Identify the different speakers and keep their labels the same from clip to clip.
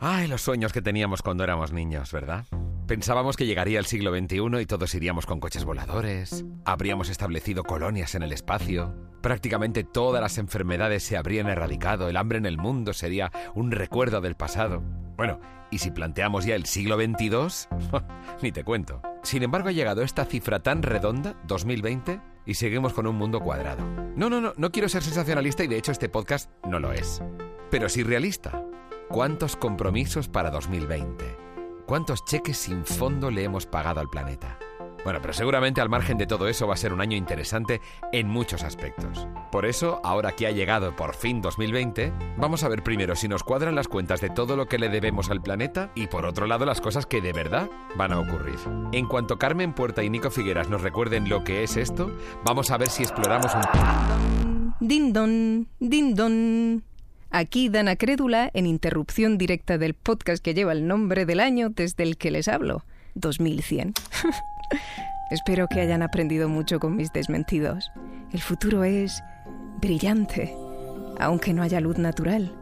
Speaker 1: Ay, los sueños que teníamos cuando éramos niños, ¿verdad? Pensábamos que llegaría el siglo XXI y todos iríamos con coches voladores, habríamos establecido colonias en el espacio, prácticamente todas las enfermedades se habrían erradicado, el hambre en el mundo sería un recuerdo del pasado. Bueno, y si planteamos ya el siglo XXII, ni te cuento. Sin embargo, ha llegado esta cifra tan redonda, 2020, y seguimos con un mundo cuadrado. No, no, no, no quiero ser sensacionalista y de hecho este podcast no lo es. Pero sí realista. ¿Cuántos compromisos para 2020? ¿Cuántos cheques sin fondo le hemos pagado al planeta? Bueno, pero seguramente al margen de todo eso va a ser un año interesante en muchos aspectos. Por eso, ahora que ha llegado por fin 2020, vamos a ver primero si nos cuadran las cuentas de todo lo que le debemos al planeta y por otro lado las cosas que de verdad van a ocurrir. En cuanto Carmen Puerta y Nico Figueras nos recuerden lo que es esto, vamos a ver si exploramos un...
Speaker 2: Din don, din don. Aquí Dana Crédula en interrupción directa del podcast que lleva el nombre del año desde el que les hablo, 2100. Espero que hayan aprendido mucho con mis desmentidos. El futuro es brillante, aunque no haya luz natural.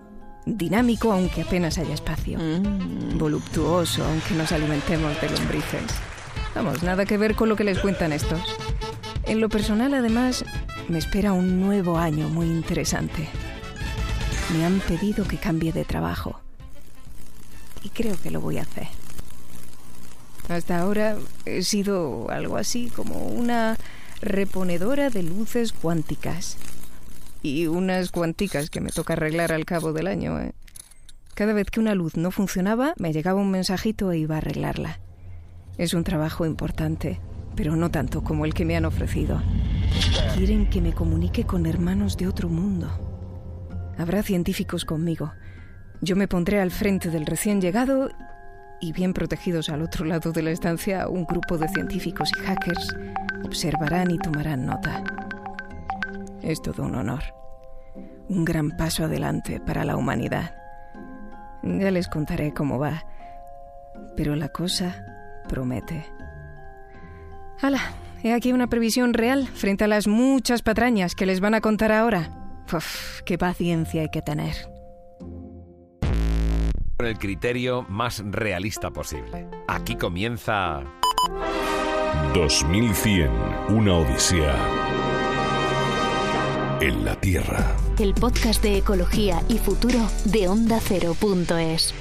Speaker 2: Dinámico, aunque apenas haya espacio. Voluptuoso, aunque nos alimentemos de lombrices. Vamos, nada que ver con lo que les cuentan estos. En lo personal, además, me espera un nuevo año muy interesante. Me han pedido que cambie de trabajo. Y creo que lo voy a hacer. Hasta ahora he sido algo así como una reponedora de luces cuánticas. Y unas cuánticas que me toca arreglar al cabo del año. ¿eh? Cada vez que una luz no funcionaba, me llegaba un mensajito e iba a arreglarla. Es un trabajo importante, pero no tanto como el que me han ofrecido. Quieren que me comunique con hermanos de otro mundo. Habrá científicos conmigo. Yo me pondré al frente del recién llegado y bien protegidos al otro lado de la estancia, un grupo de científicos y hackers observarán y tomarán nota. Es todo un honor. Un gran paso adelante para la humanidad. Ya les contaré cómo va. Pero la cosa promete. ¡Hala! He aquí una previsión real frente a las muchas patrañas que les van a contar ahora. Uf, qué paciencia hay que tener.
Speaker 1: Con el criterio más realista posible. Aquí comienza...
Speaker 3: 2100, una odisea en la Tierra.
Speaker 4: El podcast de ecología y futuro de Onda Cero.es.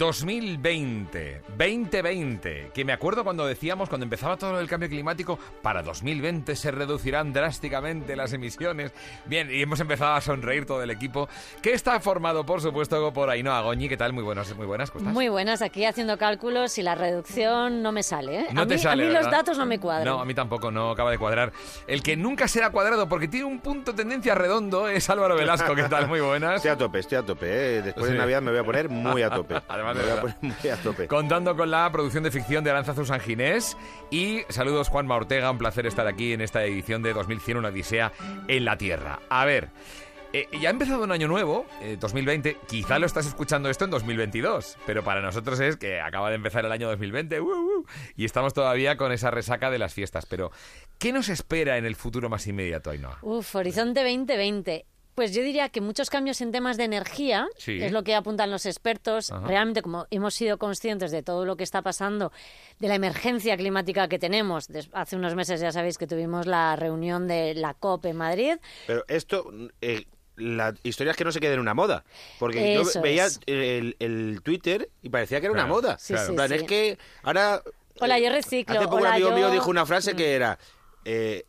Speaker 1: 2020, 2020, que me acuerdo cuando decíamos, cuando empezaba todo el cambio climático, para 2020 se reducirán drásticamente las emisiones. Bien, y hemos empezado a sonreír todo el equipo, que está formado, por supuesto, por Ainhoa Goñi. ¿Qué tal? Muy buenas, muy buenas, ¿cómo estás?
Speaker 5: Muy buenas, aquí haciendo cálculos y la reducción no me sale. ¿eh?
Speaker 1: No
Speaker 5: a
Speaker 1: te
Speaker 5: mí,
Speaker 1: sale,
Speaker 5: A mí
Speaker 1: ¿verdad?
Speaker 5: los datos no me cuadran.
Speaker 1: No, a mí tampoco, no acaba de cuadrar. El que nunca será cuadrado porque tiene un punto de tendencia redondo es Álvaro Velasco. ¿Qué tal? Muy buenas.
Speaker 6: Estoy a tope, estoy a tope. ¿eh? Después
Speaker 1: Sí.
Speaker 6: de Navidad me voy a poner muy a tope.
Speaker 1: Además de
Speaker 6: me voy a
Speaker 1: verdad.
Speaker 6: poner muy a tope.
Speaker 1: Contando con la producción de ficción de Aranzazu San Ginés. Y saludos Juanma Ortega, un placer estar aquí en esta edición de 2100, una odisea en la Tierra. A ver, eh, ya ha empezado un año nuevo, eh, 2020. Quizá lo estás escuchando esto en 2022, pero para nosotros es que acaba de empezar el año 2020 ¡uh, uh! y estamos todavía con esa resaca de las fiestas. Pero, ¿qué nos espera en el futuro más inmediato, Ainhoa?
Speaker 5: Uf, Horizonte 2020. Pues yo diría que muchos cambios en temas de energía,
Speaker 1: Sí.
Speaker 5: es lo que apuntan los expertos.
Speaker 1: Ajá.
Speaker 5: Realmente, como hemos sido conscientes de todo lo que está pasando, de la emergencia climática que tenemos, hace unos meses ya sabéis que tuvimos la reunión de la COP en Madrid,
Speaker 6: Pero esto, eh, la historia es que no se quede en una moda. Porque yo veía el, el Twitter y parecía que era una moda.
Speaker 5: Sí,
Speaker 1: claro.
Speaker 5: sí,
Speaker 6: En plan,
Speaker 5: sí.
Speaker 6: es que ahora...
Speaker 5: Hola,
Speaker 6: eh,
Speaker 5: yo reciclo,
Speaker 6: Hace poco
Speaker 5: hola,
Speaker 6: un amigo
Speaker 5: yo-
Speaker 6: mío dijo una frase
Speaker 5: Mm.
Speaker 6: que era... eh,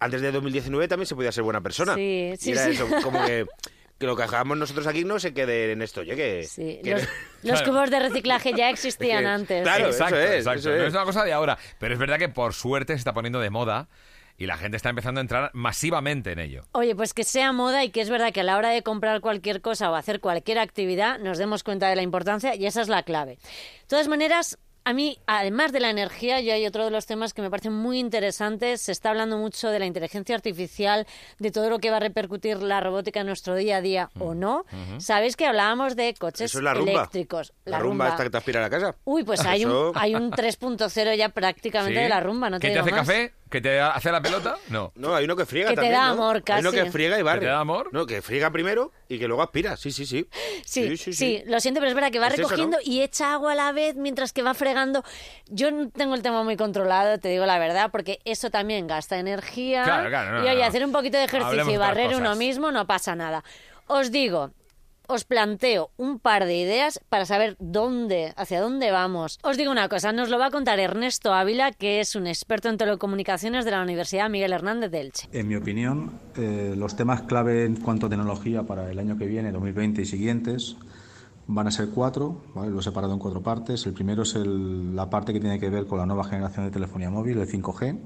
Speaker 6: antes de 2019 también se podía ser buena persona.
Speaker 5: Sí,
Speaker 6: Y
Speaker 5: sí,
Speaker 6: era
Speaker 5: sí.
Speaker 6: eso, como que, que lo que hagamos nosotros aquí no se quede en esto. Oye, que...
Speaker 5: sí,
Speaker 6: que-
Speaker 5: los, los
Speaker 1: Claro.
Speaker 5: cubos de reciclaje ya existían antes.
Speaker 6: claro,
Speaker 5: sí.
Speaker 1: exacto,
Speaker 6: eso es,
Speaker 1: exacto.
Speaker 6: eso
Speaker 1: No
Speaker 6: es.
Speaker 1: es una cosa de ahora, pero es verdad que por suerte se está poniendo de moda y la gente está empezando a entrar masivamente en ello.
Speaker 5: Oye, pues que sea moda y que es verdad que a la hora de comprar cualquier cosa o hacer cualquier actividad nos demos cuenta de la importancia y esa es la clave. De todas maneras, a mí, además de la energía, yo hay otro de los temas que me parecen muy interesantes. Se está hablando mucho de la inteligencia artificial, de todo lo que va a repercutir la robótica en nuestro día a día o no. Sabéis que hablábamos de coches
Speaker 6: Eso es la rumba.
Speaker 5: eléctricos.
Speaker 6: La, rumba, esta que te aspira a la casa.
Speaker 5: Uy, pues hay un, hay un 3.0 ya prácticamente
Speaker 1: ¿Sí?
Speaker 5: de la rumba, no te
Speaker 1: ¿Qué te
Speaker 5: digo
Speaker 1: hace
Speaker 5: más.
Speaker 1: café? ¿Que te hace la pelota? No.
Speaker 6: No, hay uno que friega
Speaker 5: Que te
Speaker 6: también,
Speaker 5: da
Speaker 6: ¿no?
Speaker 5: amor,
Speaker 6: Hay uno
Speaker 5: casi.
Speaker 6: que friega y barre.
Speaker 1: te da amor?
Speaker 6: No, que friega primero y que luego aspira. Sí, sí, sí.
Speaker 5: Sí, sí, lo siento, pero es verdad que va
Speaker 6: Es eso,
Speaker 5: recogiendo
Speaker 6: ¿no?
Speaker 5: y echa agua a la vez mientras que va fregando. Yo no tengo el tema muy controlado, te digo la verdad, porque eso también gasta energía.
Speaker 1: Claro, claro, no,
Speaker 5: y oye,
Speaker 1: no.
Speaker 5: hacer un poquito de ejercicio
Speaker 1: Hablemos
Speaker 5: y
Speaker 1: de otras
Speaker 5: barrer uno
Speaker 1: cosas.
Speaker 5: mismo no pasa nada. Os digo, os planteo un par de ideas para saber dónde, hacia dónde vamos. Os digo una cosa, nos lo va a contar Ernesto Ávila, que es un experto en telecomunicaciones de la Universidad Miguel Hernández de Elche.
Speaker 7: En mi opinión, eh, los temas clave en cuanto a tecnología para el año que viene, 2020 y siguientes, van a ser cuatro, lo he separado en cuatro partes. El primero es la parte que tiene que ver con la nueva generación de telefonía móvil, el 5G.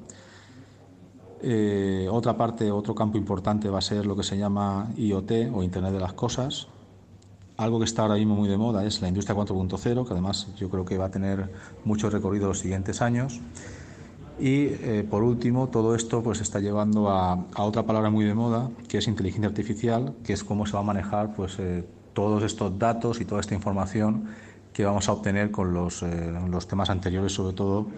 Speaker 7: Eh, otra parte, otro campo importante va a ser lo que se llama IoT o Internet de las Cosas. Algo que está ahora mismo muy de moda es la industria 4.0, que además yo creo que va a tener mucho recorrido los siguientes años. Y eh, por último, todo esto pues está llevando a, a otra palabra muy de moda, que es inteligencia artificial, que es cómo se va a manejar pues eh, todos estos datos y toda esta información que vamos a obtener con los, eh, los temas anteriores, sobre todo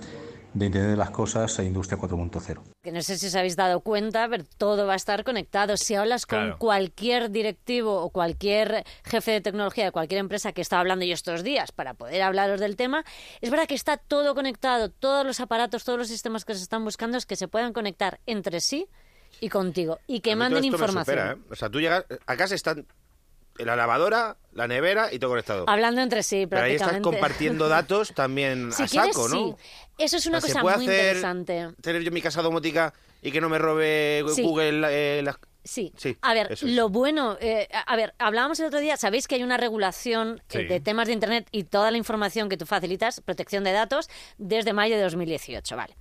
Speaker 7: de Internet de las Cosas e Industria 4.0.
Speaker 5: que no sé si os habéis dado cuenta, pero todo va a estar conectado. Si hablas con
Speaker 1: Claro.
Speaker 5: cualquier directivo o cualquier jefe de tecnología de cualquier empresa que está hablando yo estos días para poder hablaros del tema, es verdad que está todo conectado, todos los aparatos, todos los sistemas que se están buscando es que se puedan conectar entre sí y contigo y que manden información.
Speaker 6: supera, ¿eh? O sea, tú llegas, a casa están la lavadora, la nevera y todo conectado.
Speaker 5: Hablando entre sí,
Speaker 6: Pero ahí
Speaker 5: prácticamente.
Speaker 6: estás compartiendo datos también
Speaker 5: Si
Speaker 6: a
Speaker 5: quieres,
Speaker 6: saco, ¿no?
Speaker 5: sí. Eso es una
Speaker 6: O sea,
Speaker 5: cosa
Speaker 6: ¿se puede
Speaker 5: muy
Speaker 6: hacer,
Speaker 5: interesante.
Speaker 6: tener yo mi casa domótica y que no me robe
Speaker 5: Sí.
Speaker 6: Google eh, las...
Speaker 5: Sí.
Speaker 6: Sí,
Speaker 5: a ver,
Speaker 6: es.
Speaker 5: lo bueno, eh, a ver, hablábamos el otro día, sabéis que hay una regulación eh, de temas de Internet y toda la información que tú facilitas, protección de datos, desde mayo de 2018, vale.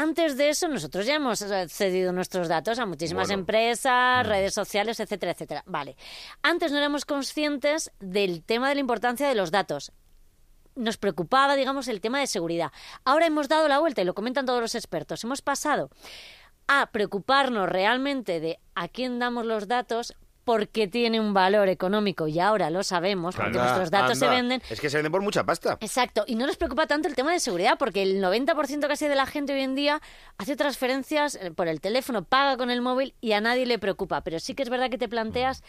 Speaker 5: Antes de eso, nosotros ya hemos eh, cedido nuestros datos a muchísimas
Speaker 6: Bueno.
Speaker 5: empresas, redes sociales, etcétera, etcétera. Vale. Antes no éramos conscientes del tema de la importancia de los datos nos preocupaba, digamos, el tema de seguridad. Ahora hemos dado la vuelta y lo comentan todos los expertos. Hemos pasado a preocuparnos realmente de a quién damos los datos porque tiene un valor económico y ahora lo sabemos, porque
Speaker 6: Anda,
Speaker 5: nuestros datos se venden.
Speaker 6: Es que se venden por mucha pasta.
Speaker 5: Exacto, y no nos preocupa tanto el tema de seguridad, porque el 90% casi de la gente hoy en día hace transferencias eh, por el teléfono, paga con el móvil y a nadie le preocupa. Pero sí que es verdad que te planteas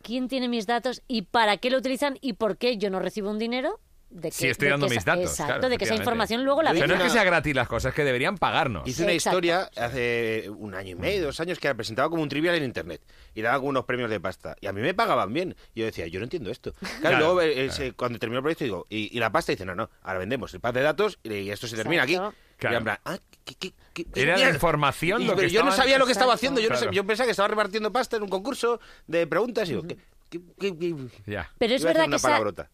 Speaker 5: quién tiene mis datos y para qué lo utilizan y por qué yo no recibo un dinero. De que,
Speaker 1: Sí, estoy
Speaker 5: de
Speaker 1: dando
Speaker 5: que
Speaker 1: mis
Speaker 5: esa-
Speaker 1: datos.
Speaker 5: Exacto,
Speaker 1: claro,
Speaker 5: de que esa información luego la
Speaker 1: O sea, no es que sea gratis las cosas, es que deberían pagarnos.
Speaker 6: Hice una
Speaker 5: Exacto.
Speaker 6: historia hace un año y medio, dos años, que la presentaba como un trivial en internet y daba como unos premios de pasta. Y a mí me pagaban bien. Y yo decía, yo no entiendo esto. Claro,
Speaker 1: Claro,
Speaker 6: y luego eh,
Speaker 1: claro.
Speaker 6: ese- cuando terminó el proyecto digo, ¿y, y la pasta? Dice, no, no, ahora vendemos el pack de datos y, esto se termina
Speaker 5: Exacto.
Speaker 6: aquí.
Speaker 1: Claro.
Speaker 6: Y en plan, ah, ¿qué, qué, qué- qué
Speaker 1: Era la información
Speaker 6: Y-
Speaker 1: lo que
Speaker 6: pero yo no sabía lo que estaba haciendo. Yo, no sé-
Speaker 1: Claro.
Speaker 6: yo pensaba que estaba repartiendo pasta en un concurso de preguntas y digo, ¿qué? qué- qué-
Speaker 1: Ya.
Speaker 5: Pero es
Speaker 6: Iba a
Speaker 5: verdad
Speaker 6: decir
Speaker 5: que
Speaker 6: una
Speaker 5: esa-
Speaker 6: palabrota.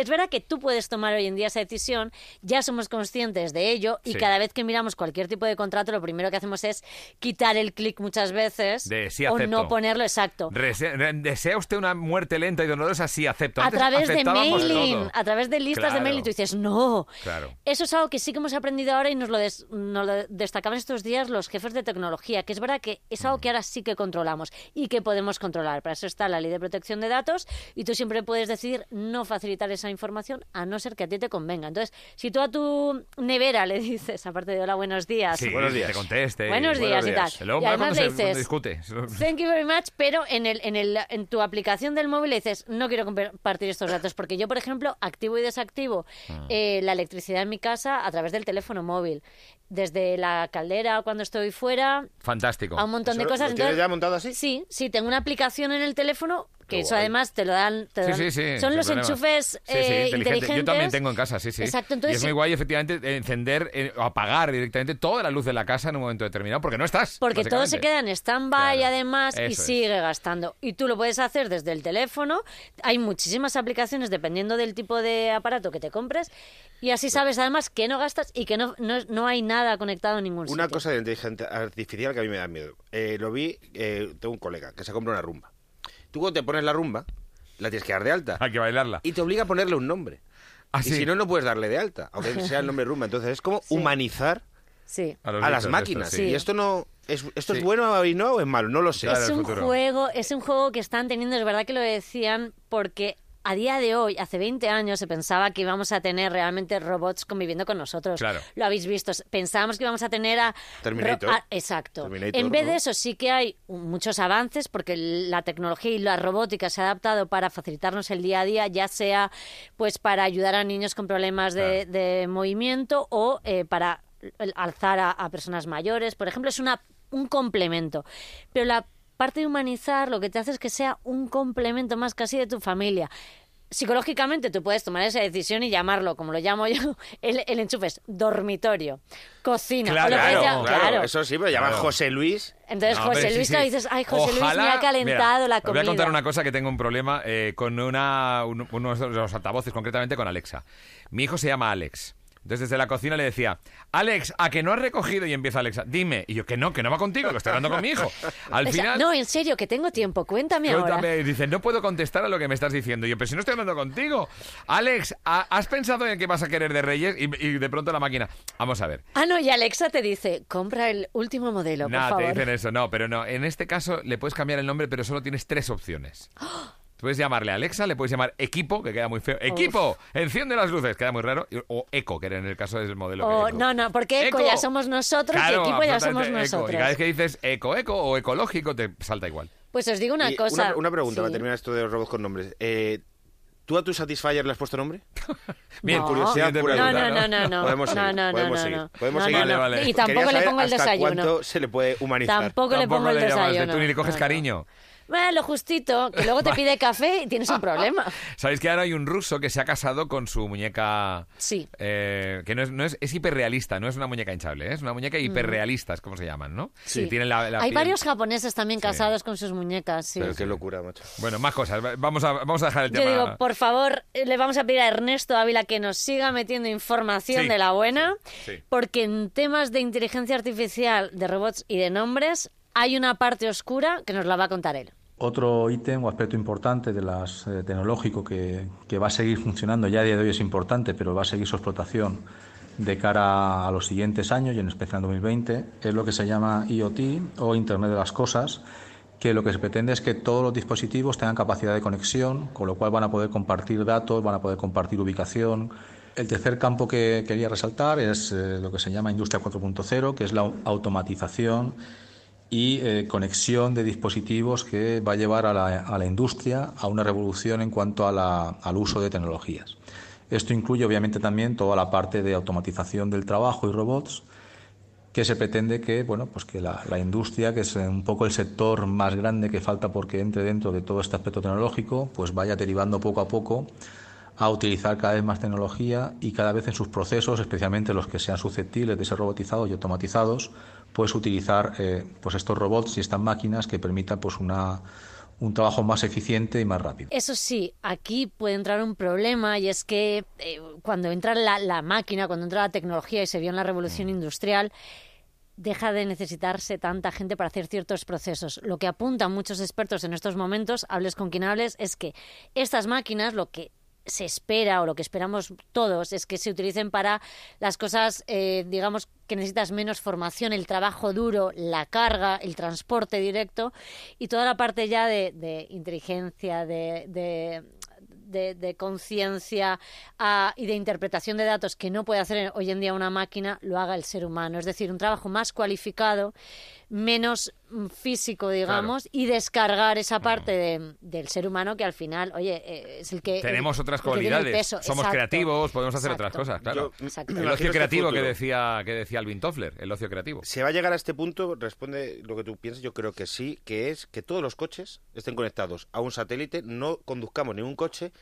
Speaker 5: Es verdad que tú puedes tomar hoy en día esa decisión, ya somos conscientes de ello y
Speaker 1: Sí.
Speaker 5: cada vez que miramos cualquier tipo de contrato lo primero que hacemos es quitar el clic muchas veces
Speaker 1: De sí
Speaker 5: o no ponerlo exacto.
Speaker 1: ¿Desea usted una muerte lenta y dolorosa? Sí, acepto.
Speaker 5: A través de mailing,
Speaker 1: todo.
Speaker 5: a través de listas de
Speaker 1: Claro.
Speaker 5: mail y tú dices, no.
Speaker 1: Claro.
Speaker 5: Eso es algo que sí que hemos aprendido ahora y nos lo, des- nos lo destacaban estos días los jefes de tecnología, que es verdad que es algo que ahora sí que controlamos y que podemos controlar. Para eso está la ley de protección de datos y tú siempre puedes decidir no facilitar esa información a no ser que a ti te convenga. Entonces, si tú a tu nevera le dices, aparte de hola, buenos días,
Speaker 1: Sí,
Speaker 6: Buenos días.
Speaker 1: te conteste.
Speaker 5: Buenos
Speaker 1: y-
Speaker 5: días y tal.
Speaker 1: Luego
Speaker 5: y además
Speaker 1: cuando
Speaker 5: le
Speaker 1: se
Speaker 5: dices,
Speaker 1: discute.
Speaker 5: Thank you very much, pero en, el, en, el, en tu aplicación del móvil le dices, no quiero compartir estos datos, porque yo, por ejemplo, activo y desactivo
Speaker 1: Ah.
Speaker 5: eh, la electricidad en mi casa a través del teléfono móvil. Desde la caldera cuando estoy fuera,
Speaker 1: Fantástico.
Speaker 5: a un montón de
Speaker 6: ¿Eso
Speaker 5: cosas.
Speaker 6: lo tienes
Speaker 5: Entonces,
Speaker 6: ya montado así?
Speaker 5: Sí, sí, tengo una aplicación en el teléfono que
Speaker 6: Qué
Speaker 5: eso
Speaker 6: guay.
Speaker 5: además te lo dan. te
Speaker 1: Sí,
Speaker 5: dan-
Speaker 1: sí, sí.
Speaker 5: Son los
Speaker 1: problema.
Speaker 5: enchufes
Speaker 1: Sí, sí,
Speaker 5: eh,
Speaker 1: inteligente.
Speaker 5: inteligentes.
Speaker 1: Yo también tengo en casa, sí, sí.
Speaker 5: Exacto,
Speaker 1: y
Speaker 5: entonces
Speaker 1: es muy guay, efectivamente, encender eh, o apagar directamente toda la luz de la casa en un momento determinado, porque no estás.
Speaker 5: Porque todo se queda en stand-by
Speaker 1: Claro,
Speaker 5: además y
Speaker 1: es.
Speaker 5: sigue gastando. Y tú lo puedes hacer desde el teléfono. Hay muchísimas aplicaciones dependiendo del tipo de aparato que te compres. Y así sabes además que no gastas y que no, no, no hay nada conectado en ningún
Speaker 6: Una
Speaker 5: sitio.
Speaker 6: cosa de inteligencia artificial que a mí me da miedo. Eh, lo vi, eh, tengo un colega que se compra una rumba. Tú cuando te pones la rumba, la tienes que dar de alta.
Speaker 1: Hay que bailarla.
Speaker 6: Y te obliga a ponerle un nombre.
Speaker 1: Ah,
Speaker 6: y si no, no puedes darle de alta, aunque sea el nombre rumba. Entonces es como humanizar
Speaker 5: Sí.
Speaker 6: a las máquinas. Y esto no es, esto
Speaker 1: Sí.
Speaker 6: es bueno y no o es malo, no lo sé.
Speaker 5: Es un
Speaker 1: futuro.
Speaker 5: juego, es un juego que están teniendo, es verdad que lo decían, porque a día de hoy, hace 20 años, se pensaba que íbamos a tener realmente robots conviviendo con nosotros.
Speaker 1: Claro.
Speaker 5: Lo habéis visto. Pensábamos que íbamos a tener a...
Speaker 6: Terminator.
Speaker 5: a- exacto.
Speaker 6: Terminator,
Speaker 5: en vez de eso, sí que hay muchos avances porque la tecnología y la robótica se ha adaptado para facilitarnos el día a día, ya sea pues para ayudar a niños con problemas de, de movimiento o eh, para alzar a, a personas mayores. Por ejemplo, es una, un complemento. Pero la parte de humanizar lo que te hace es que sea un complemento más casi de tu familia. Psicológicamente tú puedes tomar esa decisión y llamarlo, como lo llamo yo, el, el enchufe es dormitorio, cocina.
Speaker 1: Claro,
Speaker 6: Claro,
Speaker 5: llamar-
Speaker 6: claro,
Speaker 5: claro.
Speaker 6: eso sí, pero llaman
Speaker 1: Claro.
Speaker 6: José Luis.
Speaker 5: Entonces,
Speaker 1: No,
Speaker 5: José
Speaker 1: sí,
Speaker 5: Luis,
Speaker 1: sí.
Speaker 5: dices, ay, José Luis me ha calentado
Speaker 1: Mira,
Speaker 5: la
Speaker 1: os
Speaker 5: comida.
Speaker 1: Voy a contar una cosa que tengo un problema eh, con una, un- unos de los altavoces, concretamente con Alexa. Mi hijo se llama Alex. Entonces desde la cocina le decía, Alex, ¿a que no has recogido? Y empieza Alexa, dime. Y yo, que no, que no va contigo, que estoy hablando con mi hijo. Al
Speaker 5: O sea,
Speaker 1: final...
Speaker 5: no, en serio, que tengo tiempo, cuéntame ahora.
Speaker 1: Cuéntame, dice, no puedo contestar a lo que me estás diciendo. Y yo, pero si no estoy hablando contigo. Alex, ¿ha- ¿has pensado en qué vas a querer de Reyes? Y, y de pronto la máquina, vamos a ver.
Speaker 5: Ah, no, y Alexa te dice, compra el último modelo, por
Speaker 1: Nada, te
Speaker 5: favor.
Speaker 1: dicen eso, no, pero no. En este caso le puedes cambiar el nombre, pero solo tienes tres opciones. Puedes llamarle Alexa, le puedes llamar Equipo, que queda muy feo. ¡Equipo! Enciende las luces, queda muy raro. y- O Eco, que en el caso del modelo.
Speaker 5: O,
Speaker 1: Eco.
Speaker 5: no, no, porque Eco ya somos nosotros y
Speaker 1: Claro,
Speaker 5: Equipo ya somos
Speaker 1: Eco.
Speaker 5: nosotros.
Speaker 1: Y cada vez que dices Eco, Eco o Ecológico, te salta igual.
Speaker 5: Pues os digo una
Speaker 6: Y
Speaker 5: cosa.
Speaker 6: Una, una pregunta
Speaker 5: Sí.
Speaker 6: para terminar esto de los robots con nombres. Eh, ¿Tú a tu Satisfyer le has puesto nombre?
Speaker 1: Bien,
Speaker 5: No.
Speaker 6: curiosidad
Speaker 1: Siguiente
Speaker 6: pura y
Speaker 5: No,
Speaker 6: dura.
Speaker 5: no, no, no, no.
Speaker 6: Podemos
Speaker 5: no,
Speaker 6: seguir,
Speaker 5: no, no,
Speaker 6: podemos
Speaker 5: no,
Speaker 6: seguir.
Speaker 5: no.
Speaker 6: Podemos
Speaker 5: No,
Speaker 6: seguir.
Speaker 5: no, no.
Speaker 1: Vale, vale.
Speaker 5: Y tampoco
Speaker 6: Quería
Speaker 5: le pongo el desayuno.
Speaker 6: cuánto se le puede humanizar?
Speaker 5: Tampoco le
Speaker 1: Tampoco
Speaker 5: pongo el
Speaker 1: le llamas,
Speaker 5: desayuno.
Speaker 1: tú ni le coges
Speaker 5: No, no.
Speaker 1: cariño.
Speaker 5: Bueno, lo justito, que luego te pide café y tienes un problema.
Speaker 1: ¿Sabéis que ahora hay un ruso que se ha casado con su muñeca...
Speaker 5: Sí.
Speaker 1: eh, que no es, no es, es hiperrealista, no es una muñeca hinchable, ¿eh? es una muñeca hiperrealista, es como se llaman, ¿no?
Speaker 5: Mm. Sí.
Speaker 1: Tienen la- la
Speaker 5: Hay
Speaker 1: piel-
Speaker 5: varios japoneses también
Speaker 1: Sí.
Speaker 5: casados con sus muñecas, sí.
Speaker 6: Pero qué locura, macho.
Speaker 1: Bueno, más cosas. Vamos a, vamos a dejar el
Speaker 5: Yo
Speaker 1: tema.
Speaker 5: digo, por favor, eh, le vamos a pedir a Ernesto Ávila que nos siga metiendo información
Speaker 1: Sí,
Speaker 5: de la buena,
Speaker 1: sí, sí.
Speaker 5: porque en temas de inteligencia artificial, de robots y de nombres, hay una parte oscura que nos la va a contar él.
Speaker 7: Otro ítem o aspecto importante de las eh, que, que va a seguir funcionando, ya a día de hoy es importante, pero va a seguir su explotación de cara a los siguientes años y en especial en 2020, es lo que se llama IoT o Internet de las Cosas, que lo que se pretende es que todos los dispositivos tengan capacidad de conexión, con lo cual van a poder compartir datos, van a poder compartir ubicación. El tercer campo que quería resaltar es eh, lo que se llama Industria 4.0, que es la automatización y eh, conexión de dispositivos que va a llevar a la, industria a una revolución en cuanto a la- al uso de tecnologías. Esto incluye obviamente también toda la parte de automatización del trabajo y robots, que se pretende que, bueno, pues que la, la industria, que es un poco el sector más grande que falta porque entre dentro de todo este aspecto tecnológico, pues vaya derivando poco a poco a utilizar cada vez más tecnología y cada vez en sus procesos, especialmente los que sean susceptibles de ser robotizados y automatizados, pues utilizar eh, pues estos robots y estas máquinas que permitan pues una, un trabajo más eficiente y más rápido.
Speaker 5: Eso sí, aquí puede entrar un problema y es que eh, cuando entra la, la máquina, cuando entra la tecnología y se vio en la revolución industrial, deja de necesitarse tanta gente para hacer ciertos procesos. Lo que apuntan muchos expertos en estos momentos, hables con quien hables, es que estas máquinas, lo que se espera o lo que esperamos todos es que se utilicen para las cosas, eh, digamos, que necesitas menos formación, el trabajo duro, la carga, el transporte directo y toda la parte ya de, de inteligencia, de, de de, de conciencia ah, y de interpretación de datos que no puede hacer hoy en día una máquina, lo haga el ser humano. Es decir, un trabajo más cualificado, menos mm, físico, digamos, y descargar esa parte de- del ser humano que al final, oye, eh, es el que...
Speaker 1: Tenemos
Speaker 5: el-
Speaker 1: otras cualidades.
Speaker 5: peso.
Speaker 1: Somos
Speaker 5: Exacto.
Speaker 1: creativos, podemos hacer otras cosas, claro.
Speaker 6: Yo-.
Speaker 1: El ocio
Speaker 6: este
Speaker 1: creativo que decía, que decía Alvin Toffler, el ocio creativo.
Speaker 6: ¿Se va a llegar a este punto? Responde lo que tú piensas. Yo creo que sí, que es que todos los coches estén conectados a un satélite, no conduzcamos ningún coche,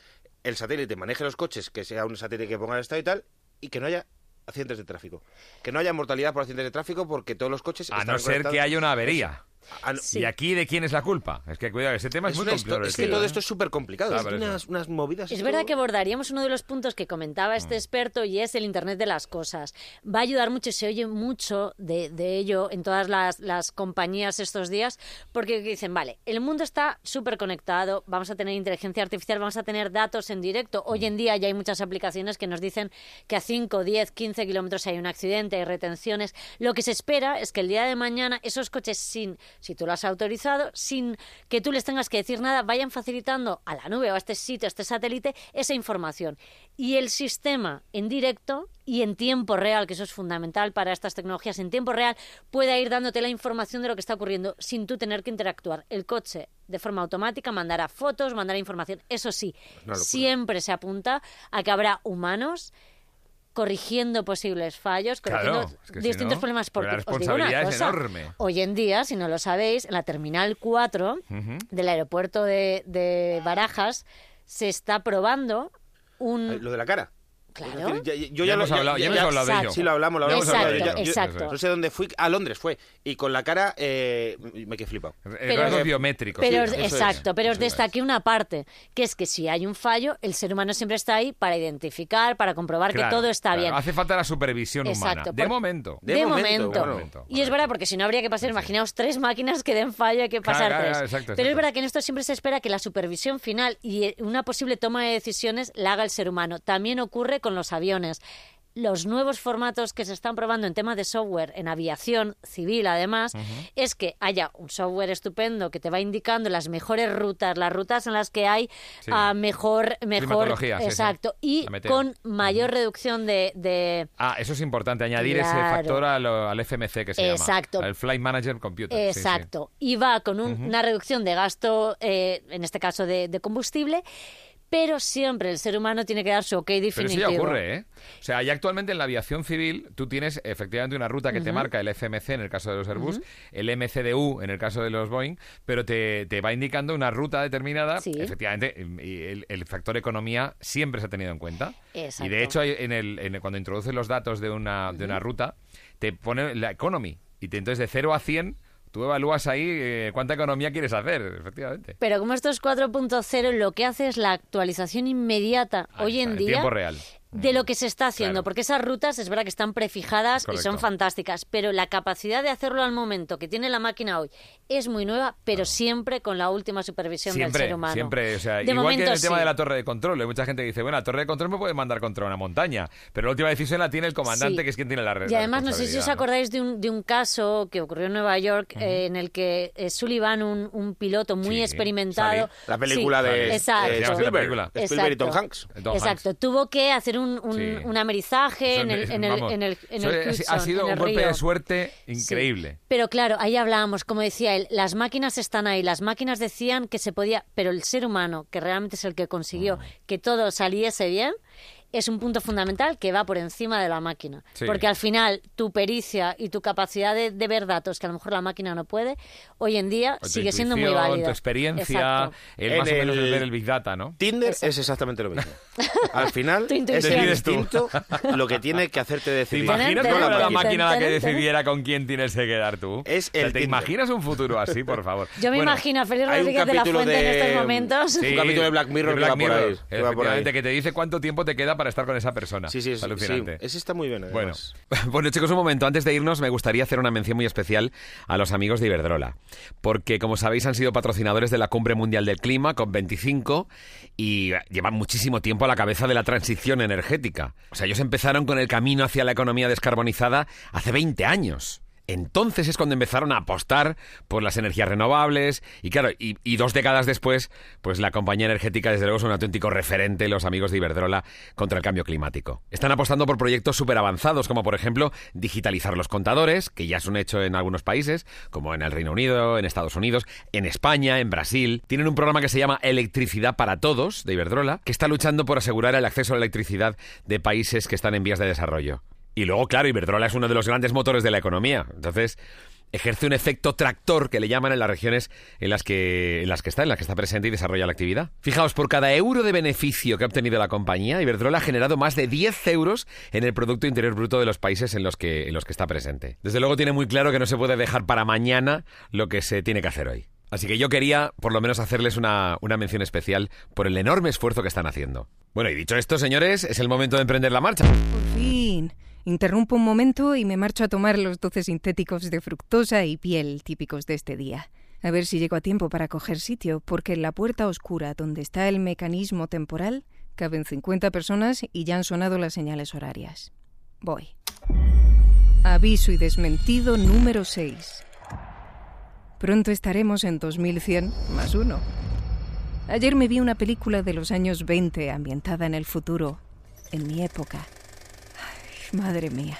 Speaker 6: el satélite maneje los coches, que sea un satélite que ponga el estado y tal, y que no haya accidentes de tráfico. Que no haya mortalidad por accidentes de tráfico porque todos los coches
Speaker 1: A no ser que haya una avería.
Speaker 6: Ah, no,
Speaker 5: Sí.
Speaker 1: ¿Y aquí de quién es la culpa? Es que cuidado, ese tema es,
Speaker 6: es
Speaker 1: muy complicado.
Speaker 6: es que todo
Speaker 1: ¿eh?
Speaker 6: esto es súper complicado.
Speaker 1: Ah,
Speaker 6: es unas, unas movidas.
Speaker 5: Es verdad que abordaríamos uno de los puntos que comentaba
Speaker 1: Mm.
Speaker 5: este experto y es el Internet de las Cosas. Va a ayudar mucho y se oye mucho de, de ello en todas las, las compañías estos días porque dicen, vale, el mundo está súper conectado, vamos a tener inteligencia artificial, vamos a tener datos en directo. Hoy en día ya hay muchas aplicaciones que nos dicen que a 5, 10, 15 kilómetros hay un accidente, hay retenciones. Lo que se espera es que el día de mañana esos coches sin si tú lo has autorizado, sin que tú les tengas que decir nada, vayan facilitando a la nube o a este sitio, a este satélite, esa información. Y el sistema en directo y en tiempo real, que eso es fundamental para estas tecnologías, en tiempo real pueda ir dándote la información de lo que está ocurriendo sin tú tener que interactuar. El coche de forma automática mandará fotos, mandará información. Eso sí, siempre se apunta a que habrá humanos corrigiendo posibles fallos, corrigiendo
Speaker 1: Claro, es que si
Speaker 5: distintos
Speaker 1: no,
Speaker 5: problemas.
Speaker 1: porque la
Speaker 5: os digo una
Speaker 1: responsabilidad es enorme.
Speaker 5: Hoy en día, si no lo sabéis, en la Terminal 4
Speaker 1: Ujú.
Speaker 5: del aeropuerto de, de Barajas se está probando un...
Speaker 6: Lo de la cara.
Speaker 5: Claro.
Speaker 6: Ya- yo
Speaker 1: Ya
Speaker 6: ya, lo-
Speaker 1: hemos hablado- ya hemos hablado de ello.
Speaker 6: Sí, lo hablamos, lo
Speaker 1: Ya
Speaker 6: hablamos.
Speaker 5: Exacto.
Speaker 6: No sé dónde fui, a Londres fue. Y con la cara eh, me quedé flipado.
Speaker 5: Pero-
Speaker 1: Rasgos biométricos.
Speaker 5: Pero
Speaker 1: sí, es.
Speaker 5: exacto, pero os
Speaker 1: es.
Speaker 5: destaqué una parte, que es que si hay un fallo, el ser humano siempre está ahí para identificar, para comprobar
Speaker 1: Claro,
Speaker 5: que todo está
Speaker 1: claro.
Speaker 5: bien.
Speaker 1: Hace falta la supervisión humana.
Speaker 5: Exacto,
Speaker 1: De momento.
Speaker 5: De,
Speaker 6: De
Speaker 5: momento.
Speaker 6: momento,
Speaker 1: de momento.
Speaker 5: Y es verdad, porque si no habría que pasar, imaginaos tres máquinas que den fallo, hay que pasar
Speaker 1: claro,
Speaker 5: tres.
Speaker 1: claro, exacto,
Speaker 5: Pero es verdad que en esto siempre se espera que la supervisión final y una posible toma de decisiones la haga el ser humano. También ocurre con los aviones. Los nuevos formatos que se están probando en tema de software en aviación civil, además, es que haya un software estupendo que te va indicando las mejores rutas, las rutas en las que hay
Speaker 1: Sí.
Speaker 5: ah, mejor, mejor,
Speaker 1: Climatología, sí, sí.
Speaker 5: exacto, y con mayor reducción de, de
Speaker 1: Ah, eso es importante, añadir ese factor al, al FMC que se
Speaker 5: Exacto.
Speaker 1: llama. Al Flight Manager Computer.
Speaker 5: Exacto. Y va con un- una reducción de gasto, eh, en este caso de, de combustible, pero siempre el ser humano tiene que dar su ok
Speaker 1: Pero
Speaker 5: definitivo.
Speaker 1: eso ya ocurre, ¿eh? O sea, ya actualmente en la aviación civil tú tienes efectivamente una ruta que te marca el FMC en el caso de los Airbus, el MCDU en el caso de los Boeing, pero te, te va indicando una ruta determinada.
Speaker 5: Sí.
Speaker 1: Efectivamente, el, el factor economía siempre se ha tenido en cuenta.
Speaker 5: Exacto.
Speaker 1: Y de hecho, en el, en el- cuando introduces los datos de una, de una ruta, te pone la economy. Y te- entonces de 0 a 100, tú evalúas ahí eh, cuánta economía quieres hacer, efectivamente.
Speaker 5: Pero como esto es 4.0, lo que hace es la actualización inmediata
Speaker 1: Ahí
Speaker 5: hoy
Speaker 1: está,
Speaker 5: en
Speaker 1: en
Speaker 5: día
Speaker 1: tiempo real.
Speaker 5: De lo que se está haciendo,
Speaker 1: Claro.
Speaker 5: porque esas rutas es verdad que están prefijadas y
Speaker 1: Correcto.
Speaker 5: son fantásticas, pero la capacidad de hacerlo al momento que tiene la máquina hoy es muy nueva, pero siempre con la última supervisión del
Speaker 1: Siempre,
Speaker 5: ser humano.
Speaker 1: siempre. O sea,
Speaker 5: de
Speaker 1: igual
Speaker 5: momento
Speaker 1: que el tema
Speaker 5: sí.
Speaker 1: de la torre de control. Hay mucha gente que dice, bueno, la torre de control me puede mandar contra una montaña, pero la última decisión la tiene el comandante,
Speaker 5: Sí.
Speaker 1: que es quien tiene la red.
Speaker 5: Y además, no sé si os acordáis de un, de un caso que ocurrió en Nueva York eh, en el que eh, Sullivan, un, un piloto muy
Speaker 1: Sí,
Speaker 5: experimentado.
Speaker 1: Sully.
Speaker 6: La película
Speaker 5: Sí,
Speaker 6: de
Speaker 5: Exacto.
Speaker 6: eh, Spielberg,
Speaker 1: película.
Speaker 6: Spielberg y Tom
Speaker 5: Exacto.
Speaker 6: Hanks.
Speaker 1: Tom
Speaker 5: Exacto,
Speaker 1: Hanks.
Speaker 5: tuvo que hacer un, un,
Speaker 1: Sí.
Speaker 5: un amerizaje
Speaker 1: Eso
Speaker 5: en el, en el, en el, en
Speaker 1: eso
Speaker 5: el
Speaker 1: es- ha sido
Speaker 5: en
Speaker 1: un golpe
Speaker 5: río.
Speaker 1: de suerte
Speaker 5: Sí.
Speaker 1: increíble.
Speaker 5: Pero claro, ahí hablábamos, como decía él, las máquinas están ahí, las máquinas decían que se podía, pero el ser humano, que realmente es el que consiguió
Speaker 1: Mm.
Speaker 5: que todo saliese bien, es un punto fundamental que va por encima de la máquina.
Speaker 1: Sí.
Speaker 5: Porque al final tu pericia y tu capacidad de, de ver datos que a lo mejor la máquina no puede, hoy en día
Speaker 1: O
Speaker 5: sigue siendo muy válida.
Speaker 1: Tu experiencia, el
Speaker 6: En
Speaker 1: más o menos el
Speaker 6: el-
Speaker 1: ver el Big Data, ¿no?
Speaker 6: Tinder
Speaker 5: Exacto.
Speaker 6: es exactamente lo mismo. Al final es el
Speaker 1: Decides tú.
Speaker 6: instinto lo que tiene que hacerte
Speaker 1: ¿Te
Speaker 6: decidir.
Speaker 1: imaginas
Speaker 5: Ten,
Speaker 1: que
Speaker 5: ten,
Speaker 1: fuera la máquina la que decidiera con quién tienes que quedar tú?
Speaker 6: Es
Speaker 1: O sea,
Speaker 6: el
Speaker 1: ¿Te
Speaker 6: Tinder.
Speaker 1: imaginas un futuro así, por favor?
Speaker 5: Yo me
Speaker 1: Bueno,
Speaker 5: imagino a Félix Rodríguez de la
Speaker 6: capítulo
Speaker 5: Fuente en
Speaker 6: de-
Speaker 5: estos momentos.
Speaker 6: Un capítulo de Black Mirror
Speaker 1: de
Speaker 6: que va por ahí, que va por ahí.
Speaker 1: efectivamente, que te dice cuánto tiempo te queda para estar con esa persona.
Speaker 6: Sí, sí,
Speaker 1: Es alucinante.
Speaker 6: sí. Ese está muy bien.
Speaker 1: Bueno. bueno, chicos, un momento. Antes de irnos, me gustaría hacer una mención muy especial a los amigos de Iberdrola. Porque, como sabéis, han sido patrocinadores de la Cumbre Mundial del Clima, COP25, y llevan muchísimo tiempo a la cabeza de la transición energética. O sea, ellos empezaron con el camino hacia la economía descarbonizada hace 20 años. Entonces es cuando empezaron a apostar por las energías renovables y claro, y, dos décadas después, pues la compañía energética desde luego es un auténtico referente, los amigos de Iberdrola, contra el cambio climático. Están apostando por proyectos súper avanzados, como por ejemplo digitalizar los contadores, que ya es un hecho en algunos países, como en el Reino Unido, en Estados Unidos, en España, en Brasil. Tienen un programa que se llama Electricidad para Todos, de Iberdrola, que está luchando por asegurar el acceso a la electricidad de países que están en vías de desarrollo. Y luego, claro, Iberdrola es uno de los grandes motores de la economía. Entonces, ejerce un efecto tractor que le llaman en las regiones en las que, en las que está, en las que está presente y desarrolla la actividad. Fijaos, por cada euro de beneficio que ha obtenido la compañía, Iberdrola ha generado más de 10 euros en el Producto Interior Bruto de los países en los que, en los que está presente. Desde luego tiene muy claro que no se puede dejar para mañana lo que se tiene que hacer hoy. Así que yo quería, por lo menos, hacerles una, una mención especial por el enorme esfuerzo que están haciendo. Bueno, y dicho esto, señores, es el momento de emprender la marcha.
Speaker 2: Interrumpo un momento y me marcho a tomar los 12 sintéticos de fructosa y piel típicos de este día. A ver si llego a tiempo para coger sitio, porque en la puerta oscura donde está el mecanismo temporal caben 50 personas y ya han sonado las señales horarias. Voy. Aviso y desmentido número 6. Pronto estaremos en 2100 más uno. Ayer me vi una película de los años 20 ambientada en el futuro, en mi época. Madre mía,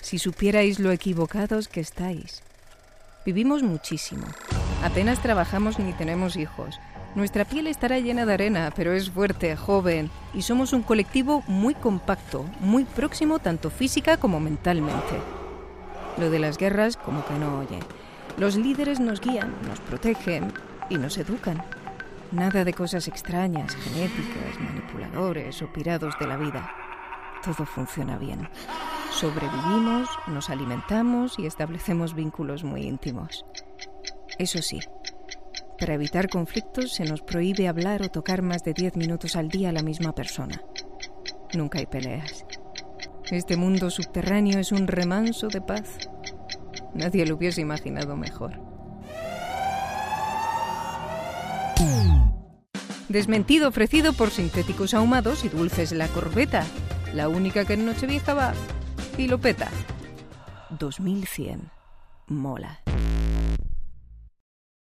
Speaker 2: si supierais lo equivocados que estáis. Vivimos muchísimo. Apenas trabajamos ni tenemos hijos. Nuestra piel estará llena de arena, pero es fuerte, joven, y somos un colectivo muy compacto, muy próximo tanto física como mentalmente. Lo de las guerras como que no oyen. Los líderes nos guían, nos protegen y nos educan. Nada de cosas extrañas, genéticas, manipuladores o pirados de la vida. Todo funciona bien. Sobrevivimos, nos alimentamos y establecemos vínculos muy íntimos. Eso sí, para evitar conflictos se nos prohíbe hablar o tocar más de 10 minutos al día a la misma persona. Nunca hay peleas. Este mundo subterráneo es un remanso de paz. Nadie lo hubiese imaginado mejor. Desmentido ofrecido por sintéticos ahumados y dulces la corbeta. La única que en Nochevieja va y lo peta. 2100. Mola.